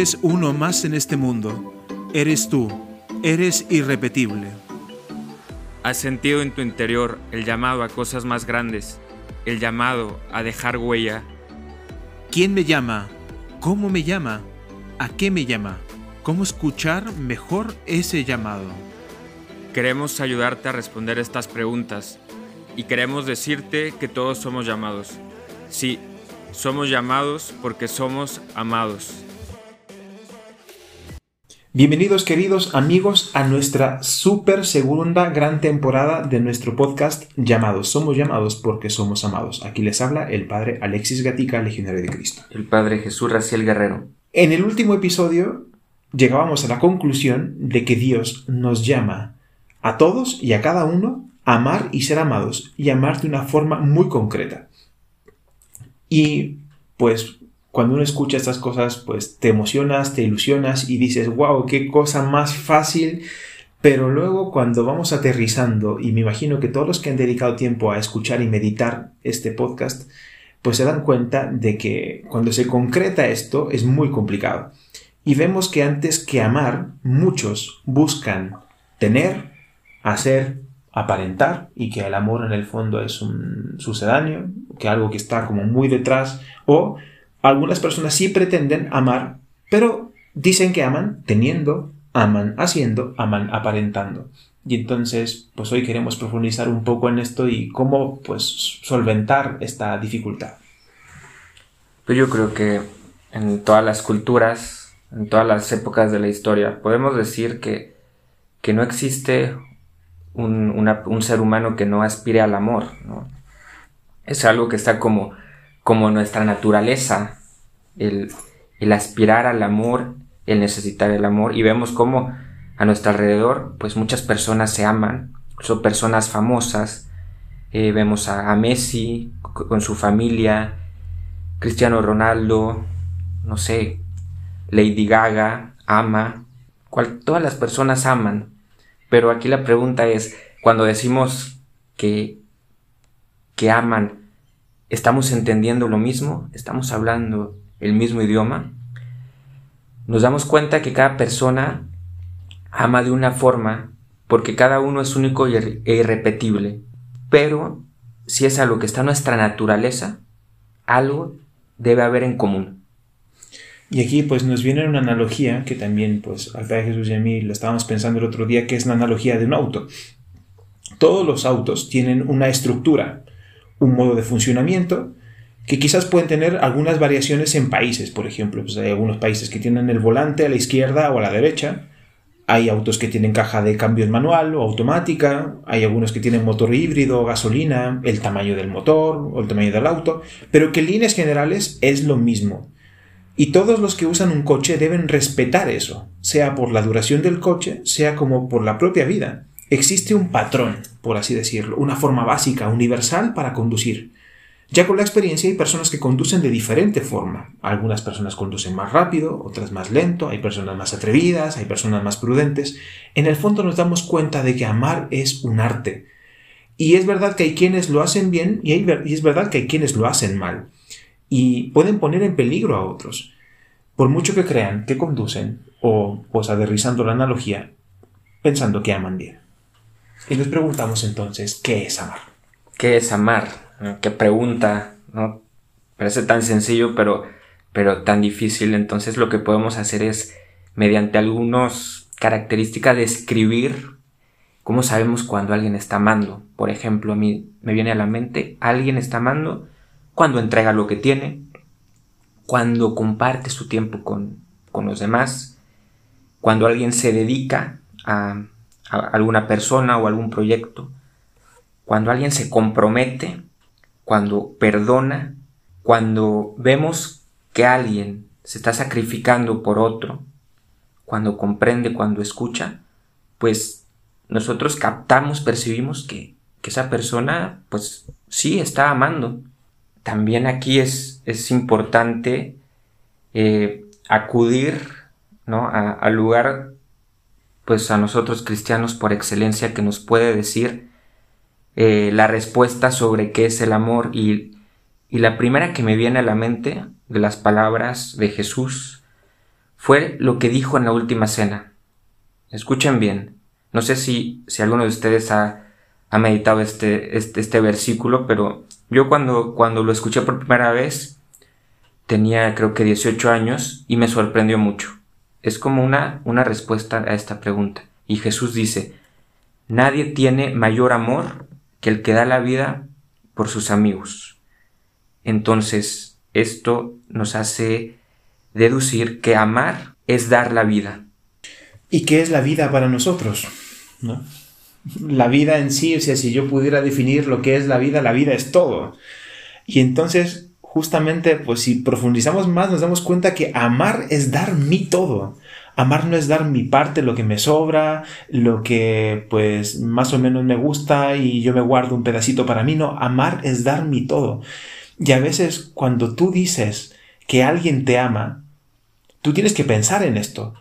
eres uno más en este mundo. Eres tú. Eres irrepetible. ¿Has sentido en tu interior el llamado a cosas más grandes? El llamado a dejar huella. ¿Quién me llama? ¿Cómo me llama? ¿A qué me llama? ¿Cómo escuchar mejor ese llamado? Queremos ayudarte a responder estas preguntas y queremos decirte que todos somos llamados. Sí, somos llamados porque somos amados. Bienvenidos queridos amigos a nuestra super segunda gran temporada de nuestro podcast Llamados. Somos llamados porque somos amados. Aquí les habla el padre Alexis Gatica, legionario de Cristo. El padre Jesús Raciel Guerrero. En el último episodio llegábamos a la conclusión de que Dios nos llama a todos y a cada uno a amar y ser amados y amar de una forma muy concreta. Y pues cuando uno escucha estas cosas, pues te emocionas, te ilusionas y dices, wow, qué cosa más fácil. Pero luego cuando vamos aterrizando, y me imagino que todos los que han dedicado tiempo a escuchar y meditar este podcast, pues se dan cuenta de que cuando se concreta esto es muy complicado. Y vemos que antes que amar, muchos buscan tener, hacer, aparentar, y que el amor en el fondo es un sucedáneo, que algo que está como muy detrás, o algunas personas sí pretenden amar, pero dicen que aman teniendo, aman haciendo, aman aparentando. Y entonces, pues hoy queremos profundizar un poco en esto y cómo, pues, solventar esta dificultad. Pues yo creo que en todas las culturas, en todas las épocas de la historia, podemos decir que, que no existe un, un, ser humano que no aspire al amor, ¿no? Es algo que está como como nuestra naturaleza, el, aspirar al amor, el necesitar el amor, y vemos cómo a nuestro alrededor, pues muchas personas se aman, son personas famosas, eh, vemos a, Messi con su familia, Cristiano Ronaldo, no sé, Lady Gaga, ama, todas las personas aman, pero aquí la pregunta es, cuando decimos que, que aman, estamos entendiendo lo mismo, estamos hablando el mismo idioma, nos damos cuenta que cada persona ama de una forma porque cada uno es único e irrepetible. Pero si es algo que está nuestra naturaleza, algo debe haber en común. Y aquí pues nos viene una analogía que también pues de Jesús y a mí lo estábamos pensando el otro día, que es la analogía de un auto. Todos los autos tienen una estructura, un modo de funcionamiento que quizás pueden tener algunas variaciones en países. Por ejemplo, pues hay algunos países que tienen el volante a la izquierda o a la derecha. Hay autos que tienen caja de cambios manual o automática. Hay algunos que tienen motor híbrido o gasolina, el tamaño del motor o el tamaño del auto. Pero que en líneas generales es lo mismo. Y todos los que usan un coche deben respetar eso, sea por la duración del coche, sea como por la propia vida. Existe un patrón, por así decirlo, una forma básica, universal para conducir. Ya con la experiencia hay personas que conducen de diferente forma. Algunas personas conducen más rápido, otras más lento, hay personas más atrevidas, hay personas más prudentes. En el fondo nos damos cuenta de que amar es un arte. Y es verdad que hay quienes lo hacen bien y, es verdad que hay quienes lo hacen mal. Y pueden poner en peligro a otros. Por mucho que crean que conducen, o pues aterrizando la analogía, pensando que aman bien. Y nos preguntamos entonces, ¿qué es amar? ¿Qué es amar? ¿Qué pregunta? ¿no? Parece tan sencillo, pero, pero tan difícil. Entonces lo que podemos hacer es, mediante algunas características, describir cómo sabemos cuando alguien está amando. Por ejemplo, a mí me viene a la mente, alguien está amando cuando entrega lo que tiene, cuando comparte su tiempo con, con los demás, cuando alguien se dedica a alguna persona o algún proyecto, cuando alguien se compromete, cuando perdona, cuando vemos que alguien se está sacrificando por otro, cuando comprende, cuando escucha, pues nosotros captamos, percibimos que, esa persona, pues sí, está amando. También aquí es, es importante eh, acudir ¿no? al lugar pues a nosotros cristianos por excelencia que nos puede decir eh, la respuesta sobre qué es el amor y, y la primera que me viene a la mente de las palabras de Jesús fue lo que dijo en la última cena. Escuchen bien. No sé si, si alguno de ustedes ha, ha meditado este, este, este, versículo, pero yo cuando, cuando lo escuché por primera vez tenía creo que 18 años y me sorprendió mucho. Es como una, una respuesta a esta pregunta. Y Jesús dice, nadie tiene mayor amor que el que da la vida por sus amigos. Entonces, esto nos hace deducir que amar es dar la vida. ¿Y qué es la vida para nosotros? ¿No? La vida en sí, o sea, si yo pudiera definir lo que es la vida, la vida es todo. Y entonces, justamente, pues si profundizamos más, nos damos cuenta que amar es dar mi todo. Amar no es dar mi parte, lo que me sobra, lo que pues más o menos me gusta y yo me guardo un pedacito para mí. No, amar es dar mi todo. Y a veces cuando tú dices que alguien te ama, tú tienes que pensar en esto.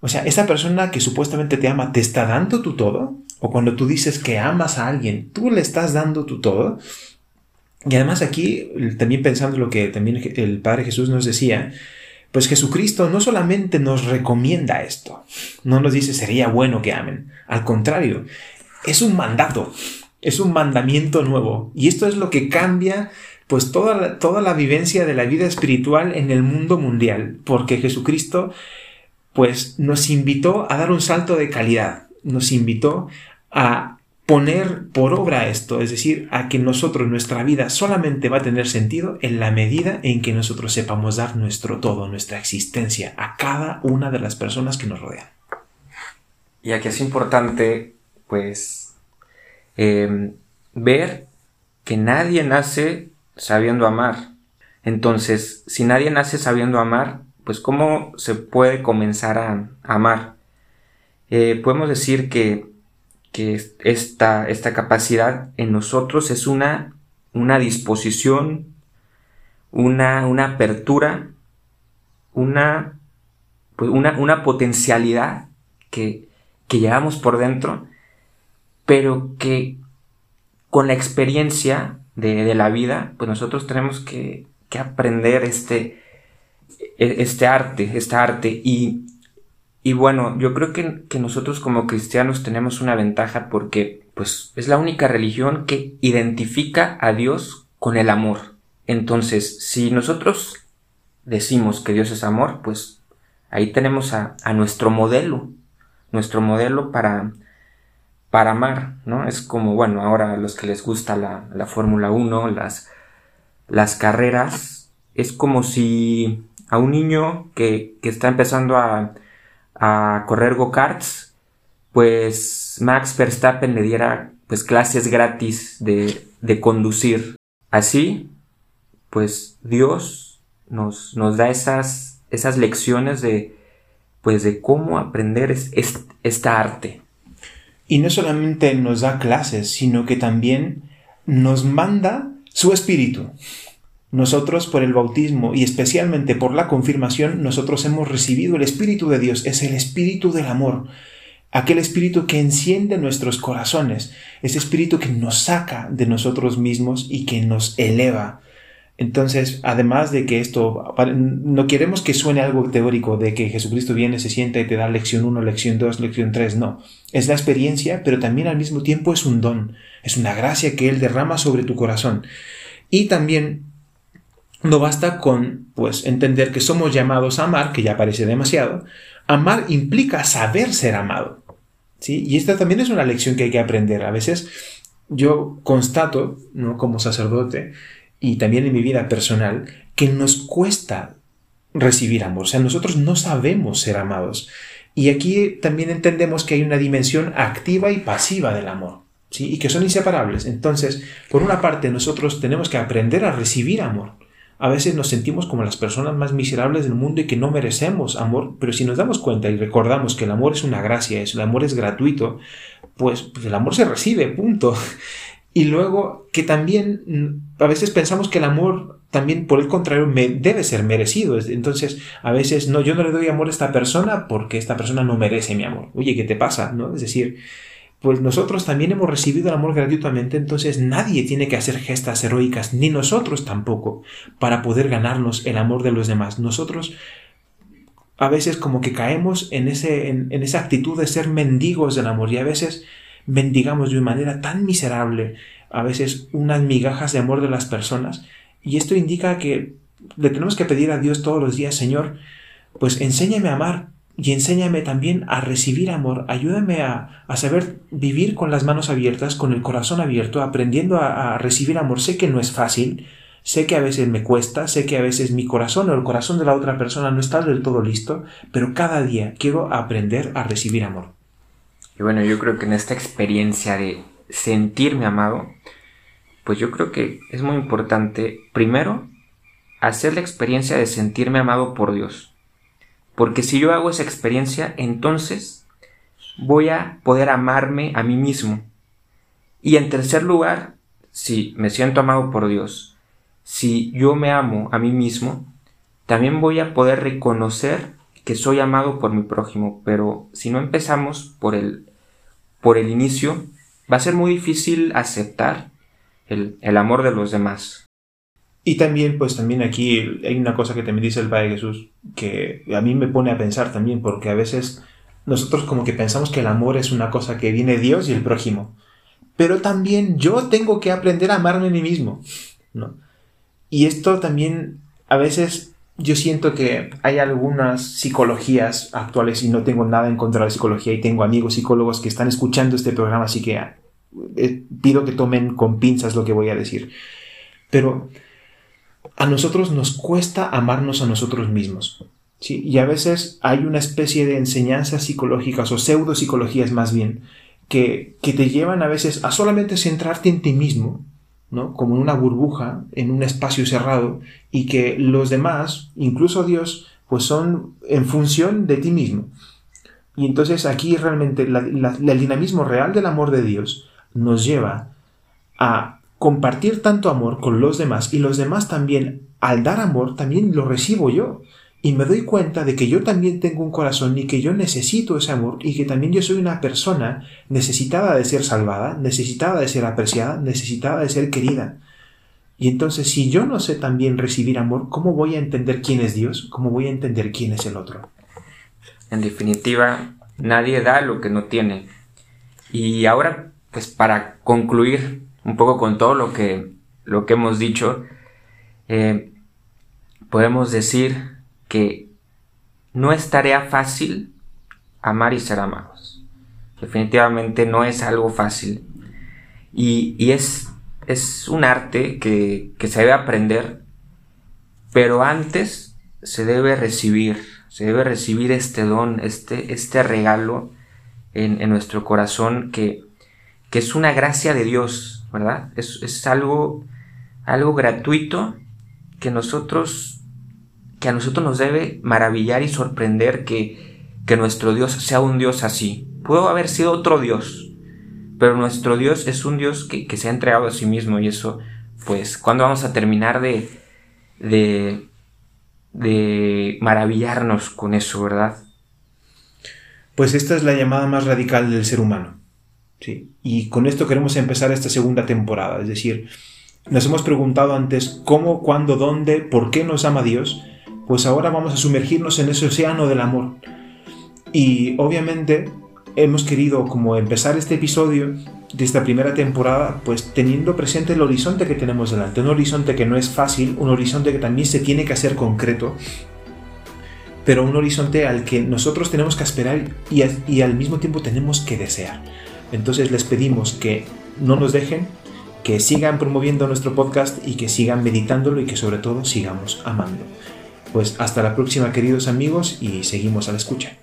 O sea, esa persona que supuestamente te ama, ¿te está dando tu todo? O cuando tú dices que amas a alguien, ¿tú le estás dando tu todo? Y además aquí, también pensando lo que también el Padre Jesús nos decía, pues Jesucristo no solamente nos recomienda esto, no nos dice sería bueno que amen, al contrario, es un mandato, es un mandamiento nuevo. Y esto es lo que cambia pues toda la, toda la vivencia de la vida espiritual en el mundo mundial, porque Jesucristo pues nos invitó a dar un salto de calidad, nos invitó a poner por obra esto, es decir, a que nosotros, nuestra vida solamente va a tener sentido en la medida en que nosotros sepamos dar nuestro todo, nuestra existencia a cada una de las personas que nos rodean. Y aquí es importante, pues, em, ver que nadie nace sabiendo amar. Entonces, si nadie nace sabiendo amar, pues ¿cómo se puede comenzar a amar? Eh, podemos decir que que esta, esta capacidad en nosotros es una, una disposición, una, una apertura, una, pues una, una potencialidad que, que llevamos por dentro, pero que con la experiencia de, la vida, pues nosotros tenemos que, que aprender este, e, este arte, este arte, y y bueno, yo creo que, que, nosotros como cristianos tenemos una ventaja porque pues es la única religión que identifica a Dios con el amor. Entonces, si nosotros decimos que Dios es amor, pues ahí tenemos a, a nuestro modelo, nuestro modelo para, para amar, ¿no? Es como, bueno, ahora a los que les gusta la, la Fórmula 1, las, las carreras, es como si a un niño que, que está empezando a a correr go-karts, pues Max Verstappen le diera pues clases gratis de, de conducir. Así, pues Dios nos, nos da esas, esas lecciones de, pues de cómo aprender es, esta arte. Y no solamente nos da clases, sino que también nos manda su espíritu. Nosotros por el bautismo y especialmente por la confirmación, nosotros hemos recibido el Espíritu de Dios, es el Espíritu del amor, aquel Espíritu que enciende nuestros corazones, ese Espíritu que nos saca de nosotros mismos y que nos eleva. Entonces, además de que esto, no queremos que suene algo teórico de que Jesucristo viene, se sienta y te da lección 1, lección 2, lección 3, no. Es la experiencia, pero también al mismo tiempo es un don, es una gracia que Él derrama sobre tu corazón. Y también no basta con, pues, entender que somos llamados a amar, que ya parece demasiado. Amar implica saber ser amado. ¿sí? Y esta también es una lección que hay que aprender. A veces yo constato, ¿no? como sacerdote, y también en mi vida personal, que nos cuesta recibir amor. O sea, nosotros no sabemos ser amados. Y aquí también entendemos que hay una dimensión activa y pasiva del amor. ¿sí? Y que son inseparables. Entonces, por una parte, nosotros tenemos que aprender a recibir amor. A veces nos sentimos como las personas más miserables del mundo y que no merecemos amor, pero si nos damos cuenta y recordamos que el amor es una gracia, el amor es gratuito, pues, pues el amor se recibe, punto. Y luego que también mm, a veces pensamos que el amor también por el contrario me, debe ser merecido. Entonces a veces no, yo no le doy amor a esta persona porque esta persona no merece mi amor. Oye, ¿qué te pasa? ¿No? Es decir, pues nosotros también hemos recibido el amor gratuitamente, entonces nadie tiene que hacer gestas heroicas, ni nosotros tampoco, para poder ganarnos el amor de los demás. Nosotros a veces como que caemos en, ese, en, esa actitud de ser mendigos del amor y a veces mendigamos de una manera tan miserable, a veces unas migajas de amor de las personas. Y esto indica que le tenemos que pedir a Dios todos los días, Señor, pues enséñame a amar y enséñame también a recibir amor. Ayúdame a, saber vivir con las manos abiertas, con el corazón abierto, aprendiendo a, a recibir amor. Sé que no es fácil, Sé que a veces me cuesta, sé que a veces mi corazón o el corazón de la otra persona no está del todo listo, pero cada día quiero aprender a recibir amor. Y bueno, yo creo que en esta experiencia de sentirme amado, pues yo creo que es muy importante, primero, hacer la experiencia de sentirme amado por Dios. Porque si yo hago esa experiencia, entonces voy a poder amarme a mí mismo. Y en tercer lugar, si me siento amado por Dios, si yo me amo a mí mismo, también voy a poder reconocer que soy amado por mi prójimo, pero si no empezamos por el, por el inicio, va a ser muy difícil aceptar el, el amor de los demás. Y también, pues también aquí hay una cosa que también dice el Padre Jesús, que a mí me pone a pensar también, porque a veces nosotros como que pensamos que el amor es una cosa que viene Dios y el prójimo. Pero también yo tengo que aprender a amarme a mí mismo, ¿no? Y esto también a veces yo siento que hay algunas psicologías actuales y no tengo nada en contra de la psicología y tengo amigos psicólogos que están escuchando este programa, así que eh, pido que tomen con pinzas lo que voy a decir. Pero a nosotros nos cuesta amarnos a nosotros mismos. ¿sí? Y a veces hay una especie de enseñanzas psicológicas o pseudo psicologías más bien que, que te llevan a veces a solamente centrarte en ti mismo como en una burbuja, en un espacio cerrado, y que los demás, incluso Dios, pues son en función de ti mismo. Y entonces aquí realmente el dinamismo real del amor de Dios nos lleva a compartir tanto amor con los demás y los demás también, al dar amor, también lo recibo yo y me doy cuenta de que yo también tengo un corazón y que yo necesito ese amor y que también yo soy una persona necesitada de ser salvada, necesitada de ser apreciada, necesitada de ser querida. Y entonces si yo no sé también recibir amor, ¿cómo voy a entender quién es Dios? ¿Cómo voy a entender quién es el otro? En definitiva, nadie da lo que no tiene. Y ahora, pues para concluir un poco con todo lo que, lo que hemos dicho, eh, podemos decir que no es tarea fácil amar y ser amados. Definitivamente no es algo fácil. Y, es, es, un arte que, se debe aprender, pero antes se debe recibir, se debe recibir este don, este, este regalo en, nuestro corazón que, que, es una gracia de Dios, ¿verdad? Es, es algo, algo gratuito que nosotros que a nosotros nos debe maravillar y sorprender que, que nuestro Dios sea un Dios así. Pudo haber sido otro Dios, pero nuestro Dios es un Dios que, se ha entregado a sí mismo y eso, pues, ¿cuándo vamos a terminar de, de, de maravillarnos con eso, verdad? Pues esta es la llamada más radical del ser humano. Y con esto queremos empezar esta segunda temporada. Es decir, nos hemos preguntado antes cómo, cuándo, dónde, por qué nos ama Dios pues ahora vamos a sumergirnos en ese océano del amor. Y obviamente hemos querido como empezar este episodio de esta primera temporada pues teniendo presente el horizonte que tenemos delante, un horizonte que no es fácil, un horizonte que también se tiene que hacer concreto, pero un horizonte al que nosotros tenemos que esperar y al mismo tiempo tenemos que desear. Entonces les pedimos que no nos dejen, que sigan promoviendo nuestro podcast y que sigan meditándolo y que sobre todo sigamos amando. Pues hasta la próxima queridos amigos y seguimos a la escucha.